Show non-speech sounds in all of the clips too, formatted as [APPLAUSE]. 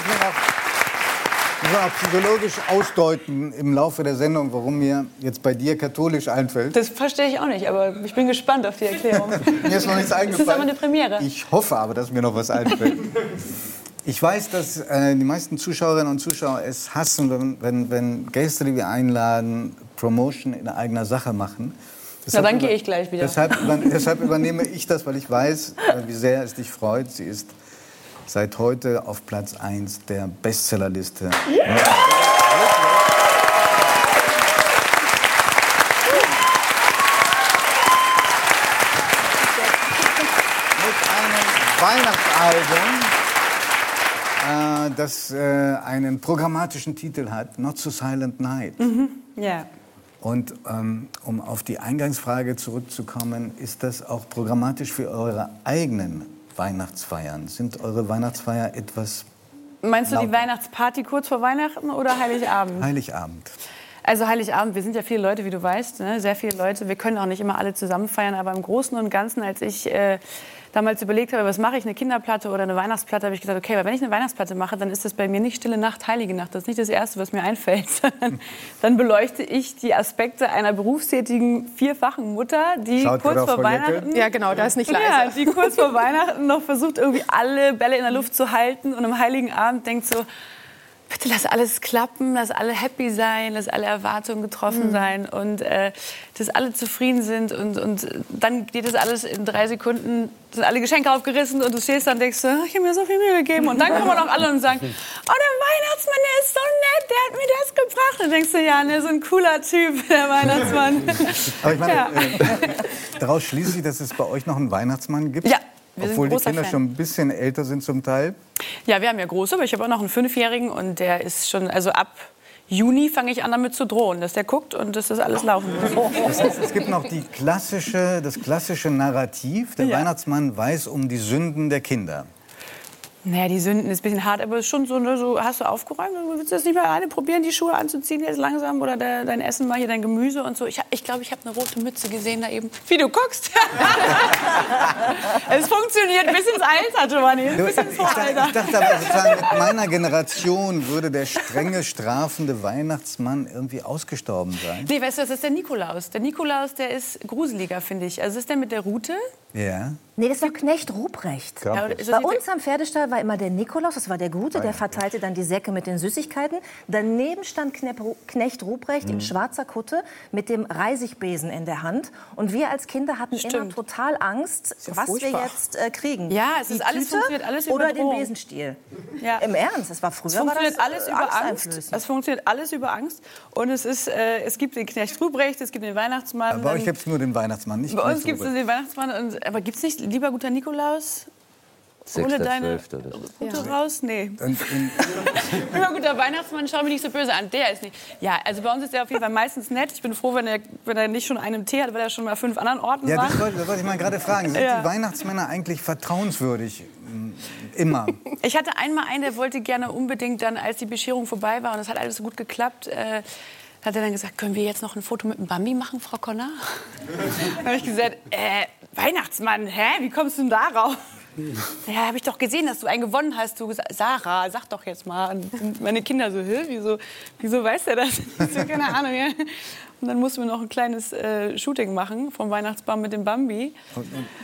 ich mir noch psychologisch ausdeuten im Laufe der Sendung, warum mir jetzt bei dir katholisch einfällt. Das verstehe ich auch nicht, aber ich bin gespannt auf die Erklärung. [LAUGHS] mir ist noch nichts eingefallen. Das ist aber eine Premiere. Ich hoffe aber, dass mir noch was einfällt. Ich weiß, dass äh, die meisten Zuschauerinnen und Zuschauer es hassen, wenn, wenn, wenn Gäste, die wir einladen, Promotion in eigener Sache machen. Deshalb Na, dann gehe ich gleich wieder. Deshalb, deshalb übernehme ich das, weil ich weiß, äh, wie sehr es dich freut. Sie ist seit heute auf Platz 1 der Bestsellerliste. Yeah. Mit einem Weihnachtsalbum, äh, das äh, einen programmatischen Titel hat, Not so Silent Night. Mhm. Yeah. Und ähm, um auf die Eingangsfrage zurückzukommen, ist das auch programmatisch für eure eigenen Weihnachtsfeiern? Sind eure Weihnachtsfeier etwas. Meinst du die Weihnachtsparty kurz vor Weihnachten oder Heiligabend? Heiligabend. Also Heiligabend, wir sind ja viele Leute, wie du weißt, ne? sehr viele Leute. Wir können auch nicht immer alle zusammen feiern, aber im Großen und Ganzen, als ich äh, damals überlegt habe, was mache ich, eine Kinderplatte oder eine Weihnachtsplatte, habe ich gesagt, okay, weil wenn ich eine Weihnachtsplatte mache, dann ist das bei mir nicht Stille Nacht, Heilige Nacht. Das ist nicht das Erste, was mir einfällt, [LAUGHS] sondern dann beleuchte ich die Aspekte einer berufstätigen vierfachen Mutter, die Schaut kurz vor Weihnachten, ja genau, da ist nicht leise, ja, die kurz vor Weihnachten noch versucht irgendwie alle Bälle in der Luft zu halten und am Heiligen Abend denkt so bitte lass alles klappen, lass alle happy sein, lass alle Erwartungen getroffen mhm. sein und äh, dass alle zufrieden sind und, und dann geht das alles in drei Sekunden, sind alle Geschenke aufgerissen und du stehst dann und denkst, ich habe mir so viel Mühe gegeben und dann kommen auch alle und sagen, oh der Weihnachtsmann, der ist so nett, der hat mir das gebracht. Und dann denkst du, ja, ne, so ein cooler Typ, [LAUGHS] der Weihnachtsmann. Aber ich meine, ja. äh, daraus schließe ich, dass es bei euch noch einen Weihnachtsmann gibt. Ja. Wir Obwohl die Kinder Fan. schon ein bisschen älter sind zum Teil. Ja, wir haben ja große, aber ich habe auch noch einen Fünfjährigen und der ist schon, also ab Juni fange ich an damit zu drohen, dass der guckt und dass das alles laufen muss. Das heißt, es gibt noch die klassische, das klassische Narrativ, der ja. Weihnachtsmann weiß um die Sünden der Kinder. Naja, die Sünden ist ein bisschen hart, aber es ist schon so, ne, so, hast du aufgeräumt? Willst du das nicht mal alleine probieren, die Schuhe anzuziehen jetzt langsam? Oder de, dein Essen mal hier, dein Gemüse und so? Ich glaube, ich, glaub, ich habe eine rote Mütze gesehen da eben. Wie du guckst. [LAUGHS] es funktioniert bis ins Alter, Giovanni. Bis ins ich, dachte, ich dachte aber sozusagen, mit meiner Generation würde der strenge, strafende Weihnachtsmann irgendwie ausgestorben sein. Nee, weißt du, das ist der Nikolaus. Der Nikolaus, der ist gruseliger, finde ich. Also ist der mit der Rute. Ja. Nee, das war Knecht Ruprecht. Ja, Bei uns am Pferdestall war immer der Nikolaus, das war der Gute, der verteilte dann die Säcke mit den Süßigkeiten. Daneben stand Knecht Ruprecht mhm. in schwarzer Kutte mit dem Reisigbesen in der Hand. Und wir als Kinder hatten Stimmt. immer total Angst, ja was furchtbar. wir jetzt äh, kriegen. Ja, es ist alles, funktioniert alles über Oder den Besenstiel. Ja. Im Ernst, das war früher es funktioniert das, alles äh, über Angst. Es funktioniert alles über Angst. Und es, ist, äh, es gibt den Knecht Ruprecht, es gibt den Weihnachtsmann. Bei euch gibt es nur den Weihnachtsmann, nicht Bei uns gibt es den Weihnachtsmann. Und, aber gibt es nicht lieber guter Nikolaus? Ohne deine Route ja. raus? Nee. Immer [LAUGHS] guter Weihnachtsmann, schau mich nicht so böse an. Der ist nicht. Ja, also bei uns ist er auf jeden Fall meistens nett. Ich bin froh, wenn er, wenn er nicht schon einen Tee hat, weil er schon mal fünf anderen Orten ja, war. Das wollte, das wollte ich mal gerade fragen. Sind ja. die Weihnachtsmänner eigentlich vertrauenswürdig? Immer. [LAUGHS] Ich hatte einmal einen, der wollte gerne unbedingt dann, als die Bescherung vorbei war und es hat alles so gut geklappt, äh, hat er dann gesagt, können wir jetzt noch ein Foto mit dem Bambi machen, Frau Conner? [LAUGHS] dann habe ich gesagt, äh, Weihnachtsmann, hä, wie kommst du denn darauf? Ja, habe ich doch gesehen, dass du einen gewonnen hast. Du Sarah, sag doch jetzt mal. Und meine Kinder so, Hä, wieso, wieso weiß er das? [LAUGHS] So, keine Ahnung. Ja. Und [LAUGHS] dann mussten wir noch ein kleines äh, Shooting machen vom Weihnachtsbaum mit dem Bambi.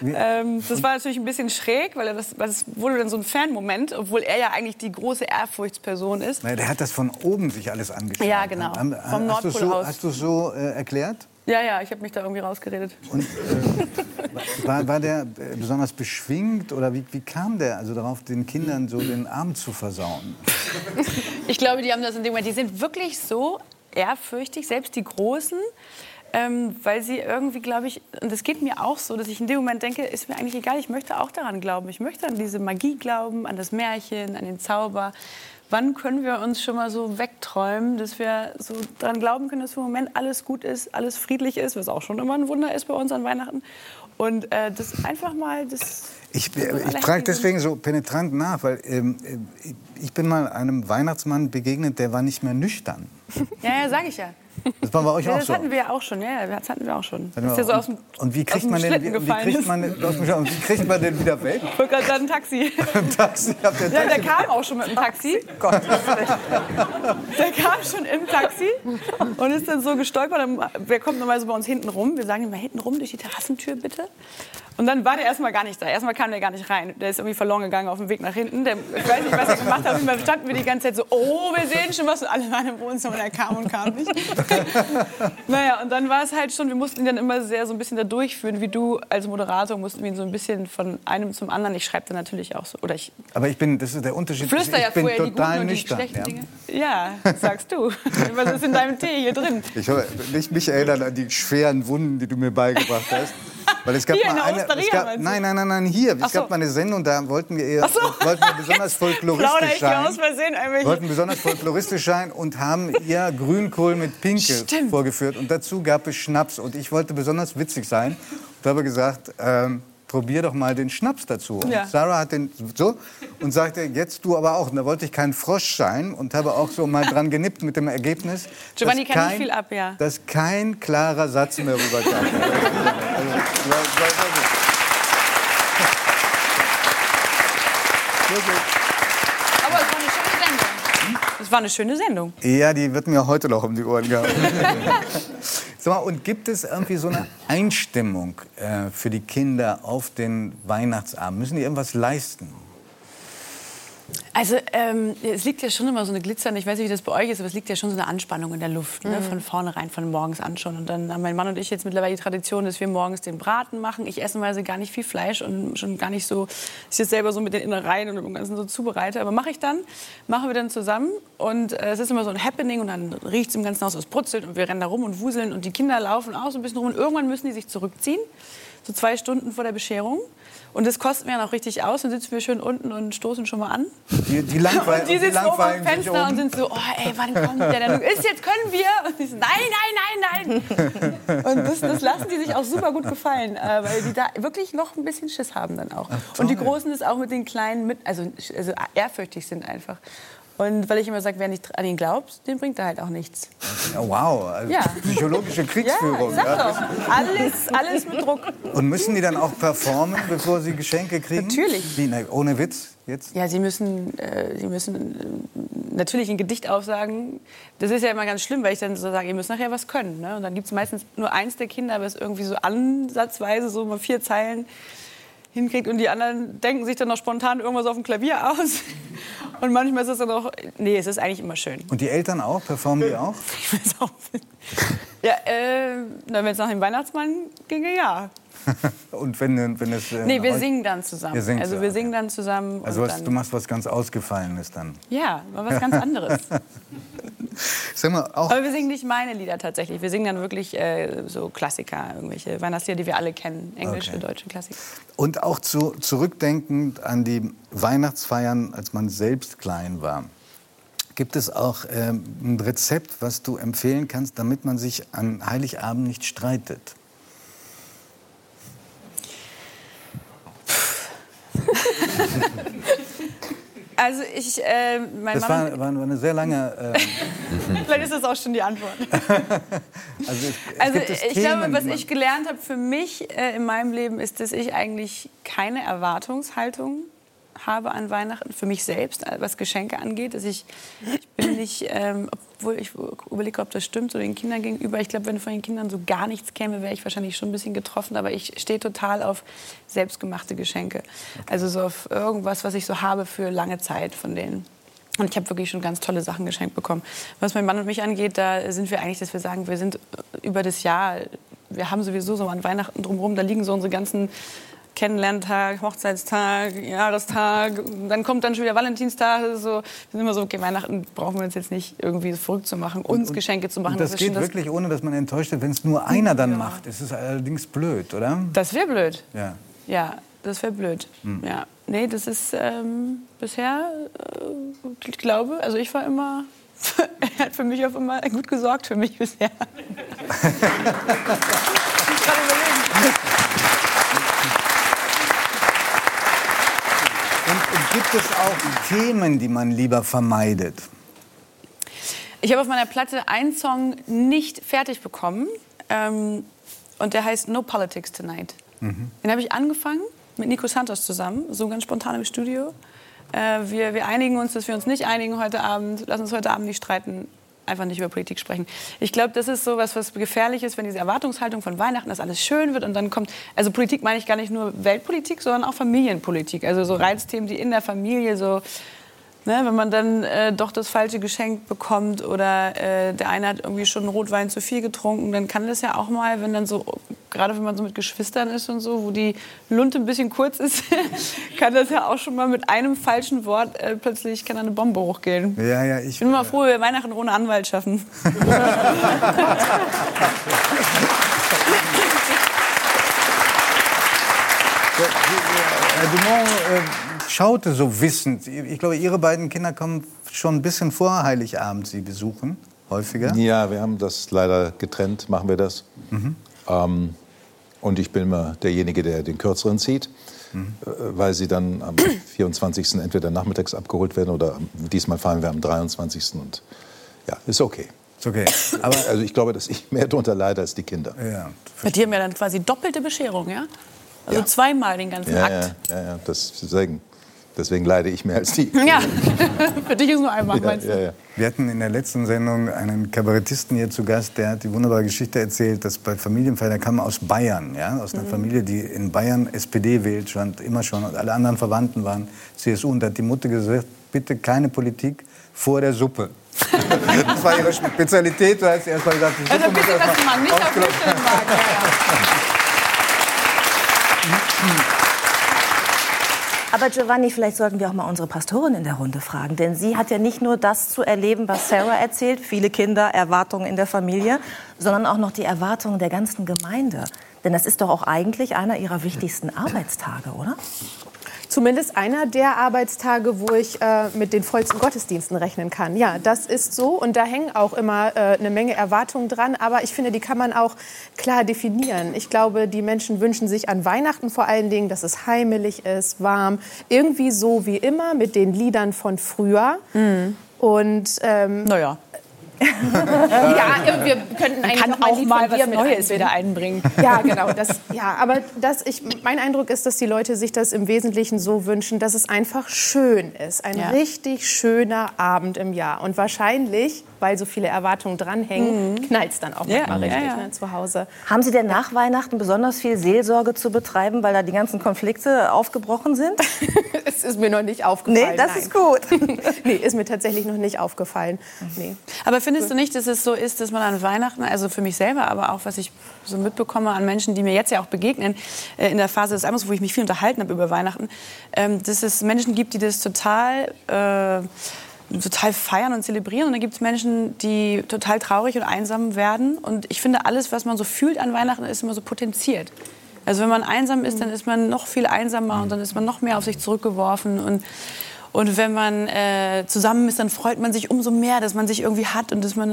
Ähm, das war natürlich ein bisschen schräg, weil, das, weil das wurde dann so ein Fan-Moment, obwohl er ja eigentlich die große Ehrfurchtsperson ist. Na, der hat das von oben sich alles angeschaut. Ja, genau. Vom hast Nordpolhaus. So, hast du so äh, erklärt? Ja, ja, ich habe mich da irgendwie rausgeredet. Und, äh, [LAUGHS] war, war, der äh, besonders beschwingt oder wie, wie, kam der also darauf, den Kindern so den Abend zu versauen? Ich glaube, die haben das in dem Moment. Die sind wirklich so ehrfürchtig, selbst die Großen. Ähm, weil sie irgendwie, glaube ich, und das geht mir auch so, dass ich in dem Moment denke, ist mir eigentlich egal, ich möchte auch daran glauben. Ich möchte an diese Magie glauben, an das Märchen, an den Zauber wann können wir uns schon mal so wegträumen, dass wir so daran glauben können, dass im Moment alles gut ist, alles friedlich ist, was auch schon immer ein Wunder ist bei uns an Weihnachten. Und äh, das einfach mal das. Ich, ich frage deswegen so penetrant nach, weil ähm, ich bin mal einem Weihnachtsmann begegnet, der war nicht mehr nüchtern. [LAUGHS] Ja, ja, sag ich ja. Das war bei euch ja, auch das so. hatten wir ja auch schon, ja, das hatten wir auch schon. Das ja so aus dem, und wie kriegt man den, wie, wie kriegt man, den, wie kriegt man den wieder weg? Ich gerade ein Taxi. [LAUGHS] Ein Taxi, habt ihr Ja, der kam auch schon mit dem Taxi. Gott. [LAUGHS] Der kam schon im Taxi und ist dann so gestolpert. Wer kommt normalerweise bei uns hinten rum? Wir sagen immer hinten rum durch die Terrassentür bitte. Und dann war der erstmal gar nicht da. Erstmal kam der gar nicht rein. Der ist irgendwie verloren gegangen auf dem Weg nach hinten. Der, ich weiß nicht, was er gemacht hat. Jeden Fall standen wir die ganze Zeit so, oh, wir sehen schon was. Und alle waren im Wohnzimmer und er kam und kam nicht. [LAUGHS] naja, und dann war es halt schon, wir mussten ihn dann immer sehr so ein bisschen da durchführen, wie du als Moderator mussten wir ihn so ein bisschen von einem zum anderen. Ich schreibe dann natürlich auch so. Oder ich Aber ich bin, das ist der Unterschied. Flüster ich ja bin vorher die total guten und die nüchtern, schlechten ja. Dinge. Ja, sagst du. [LAUGHS] Was ist in deinem Tee hier drin? Ich nicht mich erinnern an die schweren Wunden, die du mir beigebracht hast. Weil es gab Hier mal eine, Osteria, es gab, nein, nein, nein, nein, hier. Es gab so. mal eine Sendung, da wollten wir, eher, so. wollten wir besonders [LAUGHS] folkloristisch hier aus sein. Versehen wollten besonders folkloristisch sein und haben ihr Grünkohl mit Pinkel Stimmt. vorgeführt. Und dazu gab es Schnaps. Und ich wollte besonders witzig sein und habe gesagt, ähm, probier doch mal den Schnaps dazu. Und Ja. Sarah hat den so und sagte, jetzt du aber auch. Und da wollte ich kein Frosch sein und habe auch so mal dran genippt mit dem Ergebnis. Giovanni dass kann nicht kein- viel ab, ja. Dass kein klarer Satz mehr rüberkam. [LAUGHS] gut. Wirklich. Aber es war eine schöne Sendung. Es war eine schöne Sendung. Ja, die wird mir heute noch um die Ohren gehauen. [LAUGHS] Mal, und gibt es irgendwie so eine Einstimmung äh, für die Kinder auf den Weihnachtsabend? Müssen die irgendwas leisten? Also ähm, es liegt ja schon immer so eine glitzernde, ich weiß nicht, wie das bei euch ist, aber es liegt ja schon so eine Anspannung in der Luft, ne? von vornherein, von morgens an schon. Und dann haben mein Mann und ich jetzt mittlerweile die Tradition, dass wir morgens den Braten machen. Ich esse normalerweise gar nicht viel Fleisch und schon gar nicht so, ich jetzt selber so mit den Innereien und dem Ganzen so zubereite. Aber mache ich dann, machen wir dann zusammen und äh, es ist immer so ein Happening und dann riecht es im ganzen Haus, es brutzelt und wir rennen da rum und wuseln und die Kinder laufen auch so ein bisschen rum und irgendwann müssen die sich zurückziehen, so zwei Stunden vor der Bescherung. Und das kostet mir dann auch richtig aus. Dann sitzen wir schön unten und stoßen schon mal an. Die, die, langweil Und die sitzen oben am langweilen Fenster und sind so, oh ey, wann kommt der denn? Ist jetzt können wir? Und die so, nein, nein, nein, nein. Und das, das lassen die sich auch super gut gefallen, äh, weil die da wirklich noch ein bisschen Schiss haben dann auch. und die Großen das auch mit den Kleinen mit, also, also ehrfürchtig sind einfach. Und weil ich immer sage, wer nicht an ihn glaubt, den bringt er halt auch nichts. Ja, wow, also Ja. psychologische [LAUGHS] Ja, Kriegsführung. ich sag ja. doch. Alles, alles mit Druck. Und müssen die dann auch performen, bevor sie Geschenke kriegen? Natürlich. Wie, ne, ohne Witz jetzt? Ja, sie müssen, äh, sie müssen äh, natürlich ein Gedicht aufsagen. Das ist ja immer ganz schlimm, weil ich dann so sage, ihr müsst nachher was können. Ne? Und dann gibt es meistens nur eins der Kinder, aber es irgendwie so ansatzweise so mal vier Zeilen hinkriegt und die anderen denken sich dann noch spontan irgendwas auf dem Klavier aus. [LAUGHS] Und manchmal ist es dann auch, nee, es ist eigentlich immer schön. Und die Eltern auch? Performen die auch? [LAUGHS] Ich weiß auch. Ja, äh, wenn es nach dem Weihnachtsmann ginge, ja. [LAUGHS] Und wenn, wenn es... äh, Nee, wir singen dann zusammen. Singt also so, wir singen dann zusammen. Also was, dann, du machst was ganz Ausgefallenes dann. Ja, was ganz anderes. [LAUGHS] Sag mal, auch Aber wir singen nicht meine Lieder tatsächlich. Wir singen dann wirklich äh, so Klassiker, irgendwelche Weihnachtslieder, die wir alle kennen. Englische, Okay. deutsche Klassiker. Und auch zu, zurückdenkend an die Weihnachtsfeiern, als man selbst klein war. Gibt es auch ähm, ein Rezept, was du empfehlen kannst, damit man sich an Heiligabend nicht streitet? [LAUGHS] Also ich, äh, mein Das Mann, war, war eine sehr lange. Ähm, [LAUGHS] vielleicht ist das auch schon die Antwort. [LAUGHS] also es, es Also gibt es ich Themen, glaube, was ich gelernt habe für mich äh, in meinem Leben ist, dass ich eigentlich keine Erwartungshaltung habe an Weihnachten für mich selbst, äh, was Geschenke angeht. Dass ich, ich bin nicht, ähm, obwohl ich überlege, ob das stimmt, so den Kindern gegenüber. Ich glaube, wenn von den Kindern so gar nichts käme, wäre ich wahrscheinlich schon ein bisschen getroffen. Aber ich stehe total auf selbstgemachte Geschenke. Also so auf irgendwas, was ich so habe für lange Zeit von denen. Und ich habe wirklich schon ganz tolle Sachen geschenkt bekommen. Was mein Mann und mich angeht, da sind wir eigentlich, dass wir sagen, wir sind über das Jahr, wir haben sowieso so an Weihnachten drumherum, da liegen so unsere ganzen Kennenlerntag, Hochzeitstag, Jahrestag, dann kommt dann schon wieder Valentinstag. Das ist so, wir sind immer so, okay, Weihnachten brauchen wir uns jetzt nicht irgendwie verrückt zu machen, uns Geschenke zu machen. Und das, ist geht das, wirklich, ohne dass man enttäuscht wird, wenn es nur einer dann macht. Es ist allerdings blöd, oder? das wäre blöd. Ja. Ja, das wäre blöd. Hm. Ja. Nee, das ist ähm, bisher, äh, ich glaube, also ich war immer, er [LAUGHS] hat für mich auf immer gut gesorgt für mich bisher. [LAUGHS] ich muss gerade überlegen. Und, und gibt es auch Themen, die man lieber vermeidet? Ich habe auf meiner Platte einen Song nicht fertig bekommen. Ähm, und der heißt No Politics Tonight. Mhm. Den habe ich angefangen mit Nico Santos zusammen, so ganz spontan im Studio. Äh, wir, wir einigen uns, dass wir uns nicht einigen heute Abend. Lass uns heute Abend nicht streiten einfach nicht über Politik sprechen. Ich glaube, das ist so was, was gefährlich ist, wenn diese Erwartungshaltung von Weihnachten, dass alles schön wird und dann kommt, also Politik meine ich gar nicht nur Weltpolitik, sondern auch Familienpolitik. Also so Reizthemen, die in der Familie so Ne, wenn man dann äh, doch das falsche Geschenk bekommt oder äh, der eine hat irgendwie schon Rotwein zu viel getrunken, dann kann das ja auch mal, wenn dann so, gerade wenn man so mit Geschwistern ist und so, wo die Lunte ein bisschen kurz ist, [LAUGHS] kann das ja auch schon mal mit einem falschen Wort äh, plötzlich kann eine Bombe hochgehen. Ja, ja, ich, bin mal froh, wir Weihnachten ohne Anwalt schaffen. [LAUGHS] [LAUGHS] Herr Dumont äh, schaute so wissend. Ich glaube, Ihre beiden Kinder kommen schon ein bisschen vor Heiligabend Sie besuchen, häufiger. Ja, wir haben das leider getrennt, machen wir das. Mhm. Ähm, und ich bin immer derjenige, der den Kürzeren zieht, mhm. Äh, weil sie dann am [COUGHS] 24. entweder nachmittags abgeholt werden oder diesmal fahren wir am 23. Und ja, ist okay. Ist okay. Aber also ich glaube, dass ich mehr darunter leide als die Kinder. Ja, Bei dir haben ja dann quasi doppelte Bescherung, ja? Also ja. zweimal den ganzen ja, Akt. Ja, ja, ja, das deswegen. Deswegen leide ich mehr als die. Ja, [LAUGHS] für dich ist nur einmal, ja, meinst du? Ja, ja. Wir hatten in der letzten Sendung einen Kabarettisten hier zu Gast, der hat die wunderbare Geschichte erzählt, dass bei Familienfeiern, der kam aus Bayern, ja, aus einer mhm. Familie, die in Bayern SPD wählt, schon immer schon, und alle anderen Verwandten waren CSU. Und da hat die Mutter gesagt, bitte keine Politik vor der Suppe. [LAUGHS] das war ihre Spezialität, da hat sie erst mal gesagt, die Suppe also bitte, dass man nicht auf Nüchtern mag. Ja, [LAUGHS] Aber Giovanni, vielleicht sollten wir auch mal unsere Pastorin in der Runde fragen. Denn sie hat ja nicht nur das zu erleben, was Sarah erzählt, viele Kinder, Erwartungen in der Familie, sondern auch noch die Erwartungen der ganzen Gemeinde. Denn das ist doch auch eigentlich einer ihrer wichtigsten Arbeitstage, oder? Zumindest einer der Arbeitstage, wo ich äh, mit den vollsten Gottesdiensten rechnen kann. Ja, das ist so und da hängen auch immer äh, eine Menge Erwartungen dran, aber ich finde, die kann man auch klar definieren. Ich glaube, die Menschen wünschen sich an Weihnachten vor allen Dingen, dass es heimelig ist, warm, irgendwie so wie immer mit den Liedern von früher. Mhm. Und ähm, naja. Ja, wir könnten eigentlich kann auch mal was Neues wieder einbringen. Ja, genau. Das, ja, aber das, ich, mein Eindruck ist, dass die Leute sich das im Wesentlichen so wünschen, dass es einfach schön ist. Ein ja. richtig schöner Abend im Jahr. Und wahrscheinlich weil so viele Erwartungen dranhängen, mhm. knallt es dann auch ja. mal richtig ja, ja. Ne, zu Hause. Haben Sie denn nach Weihnachten besonders viel Seelsorge zu betreiben, weil da die ganzen Konflikte aufgebrochen sind? [LAUGHS] es ist mir noch nicht aufgefallen. Nee, das nein. ist gut. [LAUGHS] nee, ist mir tatsächlich noch nicht aufgefallen. Nee. Aber findest du nicht, dass es so ist, dass man an Weihnachten, also für mich selber, aber auch was ich so mitbekomme an Menschen, die mir jetzt ja auch begegnen, äh, in der Phase des Albums, wo ich mich viel unterhalten habe über Weihnachten, ähm, dass es Menschen gibt, die das total... Äh, total feiern und zelebrieren. Und dann gibt es Menschen, die total traurig und einsam werden. Und ich finde, alles, was man so fühlt an Weihnachten, ist immer so potenziert. Also wenn man einsam ist, dann ist man noch viel einsamer und dann ist man noch mehr auf sich zurückgeworfen. Und und wenn man äh, zusammen ist, dann freut man sich umso mehr, dass man sich irgendwie hat und dass man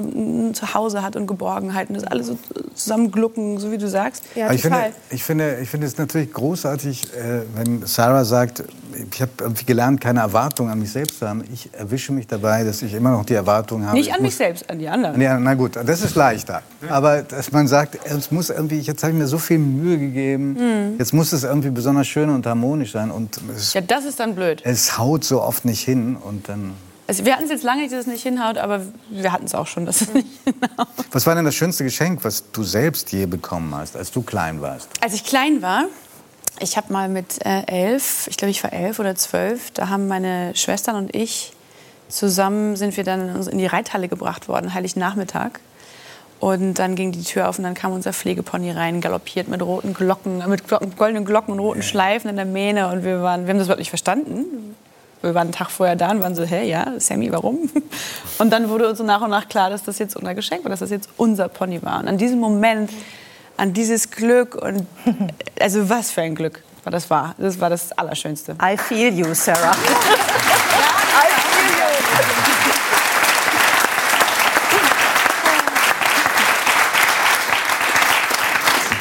ein Zuhause hat und Geborgenheit und das alles so zusammenglucken, so wie du sagst. Ja, ich finde, ich finde, ich finde es natürlich großartig, äh, wenn Sarah sagt, ich habe irgendwie gelernt, keine Erwartung an mich selbst zu haben. Ich erwische mich dabei, dass ich immer noch die Erwartung habe. Nicht an mich selbst, an die anderen. Ja, na gut, das ist leichter. Aber dass man sagt, es muss irgendwie, jetzt habe ich mir so viel Mühe gegeben, mhm. jetzt muss es irgendwie besonders schön und harmonisch sein. Und es, ja, das ist dann blöd. Es haut so oft nicht hin und dann... Also wir hatten es jetzt lange nicht, dass es nicht hinhaut, aber wir hatten es auch schon, dass es nicht [LAUGHS] hinhaut. Was war denn das schönste Geschenk, was du selbst je bekommen hast, als du klein warst? Als ich klein war, ich habe mal mit äh, elf, ich glaube, ich war elf oder zwölf, da haben meine Schwestern und ich zusammen sind wir dann in die Reithalle gebracht worden, Heilig-Nachmittag. Und dann ging die Tür auf und dann kam unser Pflegepony rein, galoppiert mit roten Glocken, mit Glocken, goldenen Glocken und roten Schleifen in der Mähne. Und wir, waren, wir haben das wirklich verstanden wir waren einen Tag vorher da und waren so, hä, ja, Sammy, warum? [LAUGHS] Und dann wurde uns so nach und nach klar, dass das jetzt unser Geschenk war, dass das jetzt unser Pony war. Und an diesem Moment, an dieses Glück und [LAUGHS] also was für ein Glück war das war. Das war das Allerschönste. I feel you, Sarah. [LAUGHS] I feel you.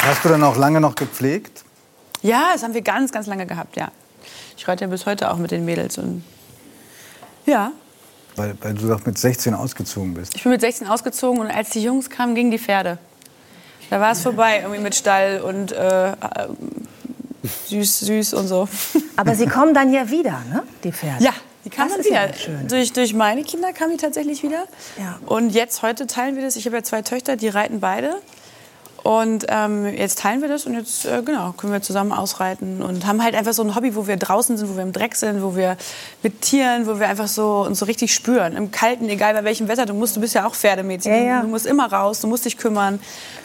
Hast du dann auch lange noch gepflegt? Ja, das haben wir ganz, ganz lange gehabt, ja. Ich reite ja bis heute auch mit den Mädels. Und ja. Weil, weil du doch mit 16 ausgezogen bist. Ich bin mit 16 ausgezogen und als die Jungs kamen, gingen die Pferde. Da war es vorbei, irgendwie mit Stall und äh, süß, süß und so. Aber sie kommen dann ja wieder, ne? Die Pferde. Ja, die kamen dann wieder. Ja schön. Durch, durch meine Kinder kamen die tatsächlich wieder. Ja. Und jetzt, heute teilen wir das. Ich habe ja zwei Töchter, die reiten beide. Und ähm, jetzt teilen wir das und jetzt äh, genau, können wir zusammen ausreiten und haben halt einfach so ein Hobby, wo wir draußen sind, wo wir im Dreck sind, wo wir mit Tieren, wo wir einfach so uns so richtig spüren. Im Kalten, egal bei welchem Wetter, du musst, du bist ja auch Pferdemädchen, ja, ja. du musst immer raus, du musst dich kümmern.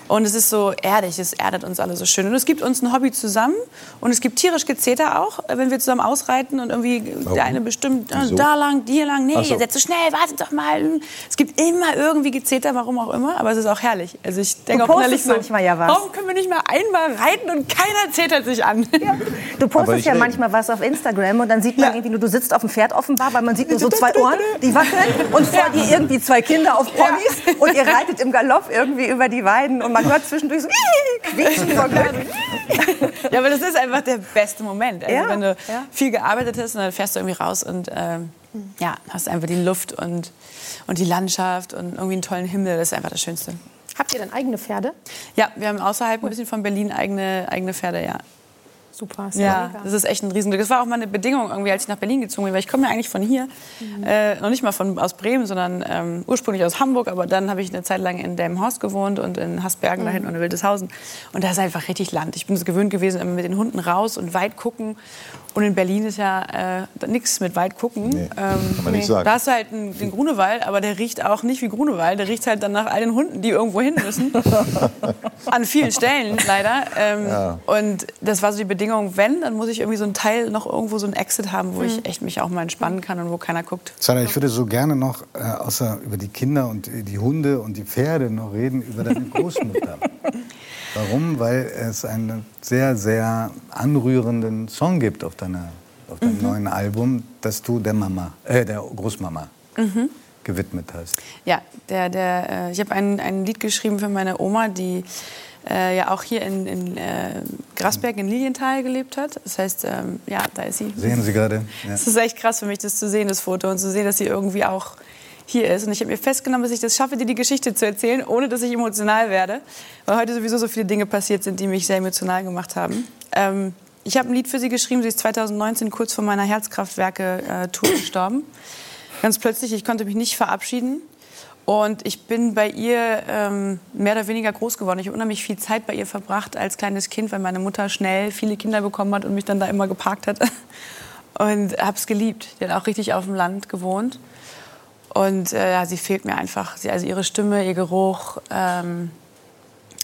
Und es ist so erdig, es erdet uns alle so schön. Und es gibt uns ein Hobby zusammen und es gibt tierisch Gezeter auch, wenn wir zusammen ausreiten und irgendwie Warum? der eine bestimmt äh, da lang, hier lang, nee, so. jetzt so schnell, wartet doch mal. Es gibt immer irgendwie Gezeter, warum auch immer, aber es ist auch herrlich. Also ich denke auch innerlich so, manchmal ja was. warum können wir nicht mal einmal reiten und keiner zetert sich an? Ja. [LAUGHS] Du postest ja manchmal was auf Instagram und dann sieht man ja. irgendwie nur, du sitzt auf dem Pferd offenbar, weil man sieht nur so zwei Ohren, die wackeln und vor ja. dir irgendwie zwei Kinder auf Ponys und ihr reitet im Galopp irgendwie über die Weiden und man hört zwischendurch so quietschen vor Glück. [LAUGHS] Ja, aber das ist einfach der beste Moment. Also ja, wenn du ja. viel gearbeitet hast und dann fährst du irgendwie raus und ähm, ja, hast einfach die Luft und, und die Landschaft und irgendwie einen tollen Himmel. Das ist einfach das Schönste. Habt ihr denn eigene Pferde? Ja, wir haben außerhalb ein bisschen von Berlin eigene, eigene Pferde, ja. Super. Ja, das ist echt ein Riesenglück. Das war auch mal eine Bedingung, irgendwie, als ich nach Berlin gezogen bin, weil ich komme ja eigentlich von hier, mhm. äh, noch nicht mal von, aus Bremen, sondern ähm, ursprünglich aus Hamburg, aber dann habe ich eine Zeit lang in Delmenhorst gewohnt und in Hasbergen, mhm. da hinten und in Wildeshausen. Und da ist einfach richtig Land. Ich bin es gewöhnt gewesen, immer mit den Hunden raus und weit gucken und in Berlin ist ja äh, nichts mit weit gucken. Nee, ähm, kann man nicht sagen. Da hast du halt einen, den Grunewald, aber der riecht auch nicht wie Grunewald. Der riecht halt dann nach all den Hunden, die irgendwo hin müssen. [LAUGHS] An vielen Stellen leider. Ähm, ja. Und das war so die Bedingung, wenn, dann muss ich irgendwie so ein Teil noch irgendwo so ein Exit haben, wo mhm. ich echt mich auch mal entspannen kann und wo keiner guckt. Sarah, ich würde so gerne noch, äh, außer über die Kinder und die Hunde und die Pferde, noch reden über deine [LAUGHS] Großmutter. Warum? Weil es einen sehr, sehr anrührenden Song gibt auf, deiner, auf deinem mhm. neuen Album, das du der Mama, äh, der Großmama mhm. gewidmet hast. Ja, der, der, äh, ich habe ein, ein Lied geschrieben für meine Oma, die äh, ja auch hier in, in äh, Grasberg in Lilienthal gelebt hat. Das heißt, ähm, ja, da ist sie. Sehen Sie gerade? Ja. Es ist echt krass für mich, das zu sehen, das Foto, und zu sehen, dass sie irgendwie auch hier ist. Und ich habe mir festgenommen, dass ich das schaffe, dir die Geschichte zu erzählen, ohne dass ich emotional werde. Weil heute sowieso so viele Dinge passiert sind, die mich sehr emotional gemacht haben. Ähm, ich habe ein Lied für sie geschrieben. Sie ist 2019 kurz vor meiner Herzkraftwerke-Tour gestorben. Ganz plötzlich, ich konnte mich nicht verabschieden. Und ich bin bei ihr ähm, mehr oder weniger groß geworden. Ich habe unheimlich viel Zeit bei ihr verbracht als kleines Kind, weil meine Mutter schnell viele Kinder bekommen hat und mich dann da immer geparkt hat. [LAUGHS] Und habe es geliebt. Die hat auch richtig auf dem Land gewohnt. Und äh, ja, sie fehlt mir einfach. Sie, also ihre Stimme, ihr Geruch. Ähm,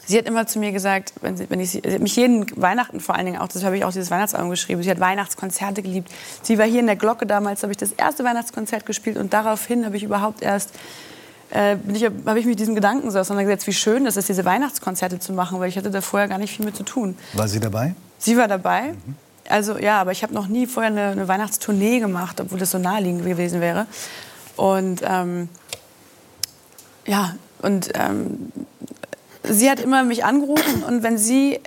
sie hat immer zu mir gesagt, wenn sie, wenn ich sie, sie hat mich jeden Weihnachten vor allen Dingen auch, das habe ich auch dieses Weihnachtsalbum geschrieben, sie hat Weihnachtskonzerte geliebt. Sie war hier in der Glocke damals, habe ich das erste Weihnachtskonzert gespielt und daraufhin habe ich überhaupt erst äh, ich, habe ich mit diesem Gedanken so auseinandergesetzt, wie schön das ist, diese Weihnachtskonzerte zu machen, weil ich hatte da vorher gar nicht viel mit zu tun. War sie dabei? Sie war dabei. Mhm. Also ja, aber ich habe noch nie vorher eine, eine Weihnachtstournee gemacht, obwohl das so naheliegend gewesen wäre. Und ähm, ja, und ähm, sie hat immer mich angerufen und wenn sie,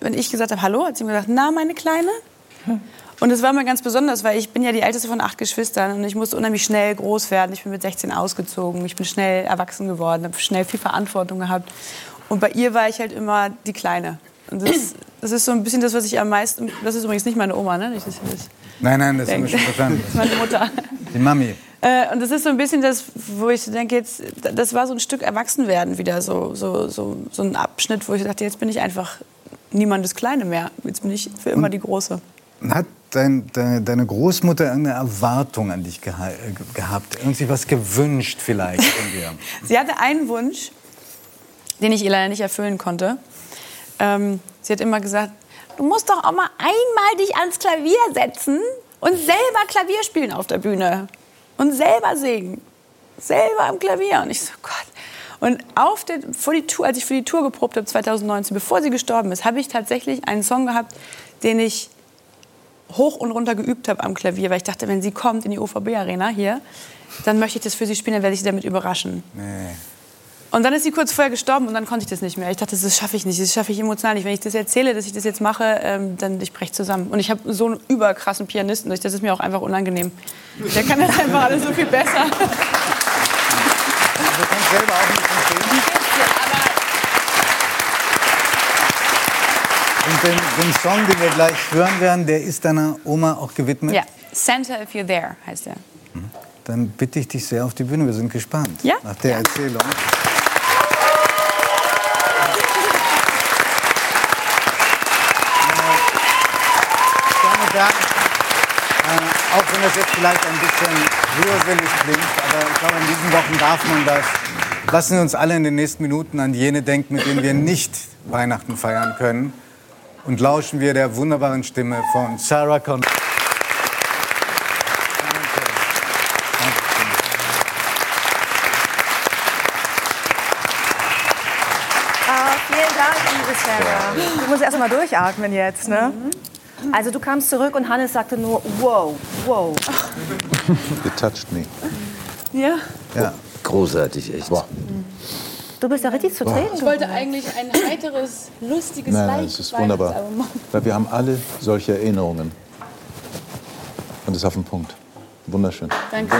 wenn ich gesagt habe, hallo, hat sie mir gesagt, na, meine Kleine? Und es war mal ganz besonders, weil ich bin ja die älteste von acht Geschwistern und ich musste unheimlich schnell groß werden. Ich bin mit 16 ausgezogen, ich bin schnell erwachsen geworden, habe schnell viel Verantwortung gehabt. Und bei ihr war ich halt immer die Kleine. Und das, das ist so ein bisschen das, was ich am meisten. Das ist übrigens nicht meine Oma, ne? Nicht, das nein, nein, das ist schon verstanden. Das [LAUGHS] ist meine Mutter. Die Mami. Äh, und das ist so ein bisschen das, wo ich denke, jetzt, das war so ein Stück Erwachsenwerden wieder, so, so, so, so ein Abschnitt, wo ich dachte, jetzt bin ich einfach niemandes Kleine mehr. Jetzt bin ich für immer und die Große. Hat dein, deine, deine, Großmutter eine Erwartung an dich geha gehabt? Irgendwie was gewünscht vielleicht von dir? [LAUGHS] sie hatte einen Wunsch, den ich ihr leider nicht erfüllen konnte. Ähm, sie hat immer gesagt, du musst doch auch mal einmal dich ans Klavier setzen und selber Klavier spielen auf der Bühne und selber singen. Selber am Klavier. Und ich so, Gott. Und auf der, vor die Tour, als ich für die Tour geprobt habe 2019, bevor sie gestorben ist, habe ich tatsächlich einen Song gehabt, den ich hoch und runter geübt habe am Klavier, weil ich dachte, wenn sie kommt in die OVB-Arena hier, dann möchte ich das für sie spielen, dann werde ich sie damit überraschen. Nee. Und dann ist sie kurz vorher gestorben und dann konnte ich das nicht mehr. Ich dachte, das schaffe ich nicht, das schaffe ich emotional nicht. Wenn ich das erzähle, dass ich das jetzt mache, ähm, dann ich breche zusammen. Und ich habe so einen überkrassen Pianisten, das ist mir auch einfach unangenehm. Der kann das einfach alles so viel besser. [LAUGHS] Also du kannst selber auch nicht verstehen. Und den, den, Song, den wir gleich hören werden, der ist deiner Oma auch gewidmet? Ja, Santa If You're There heißt er. Dann bitte ich dich sehr auf die Bühne. Wir sind gespannt ja? nach der ja. Erzählung. Herren, äh, auch wenn das jetzt vielleicht ein bisschen rührselig klingt, aber ich glaube, in diesen Wochen darf man das. Lassen Sie uns alle in den nächsten Minuten an jene denken, mit denen wir nicht Weihnachten feiern können. Und lauschen wir der wunderbaren Stimme von Sarah Connor. Ah, vielen Dank, liebe Sarah. Du musst erst mal durchatmen jetzt, ne? Mhm. Also du kamst zurück und Hannes sagte nur, wow, wow. [LAUGHS] It touched me. Ja. ja. Großartig, echt. Wow. Du bist ja richtig zu treten. Ich wollte eigentlich ein heiteres, lustiges, Nein, nein, es ist wunderbar. Weil wir haben alle solche Erinnerungen. Und es ist auf den Punkt. Wunderschön. Danke.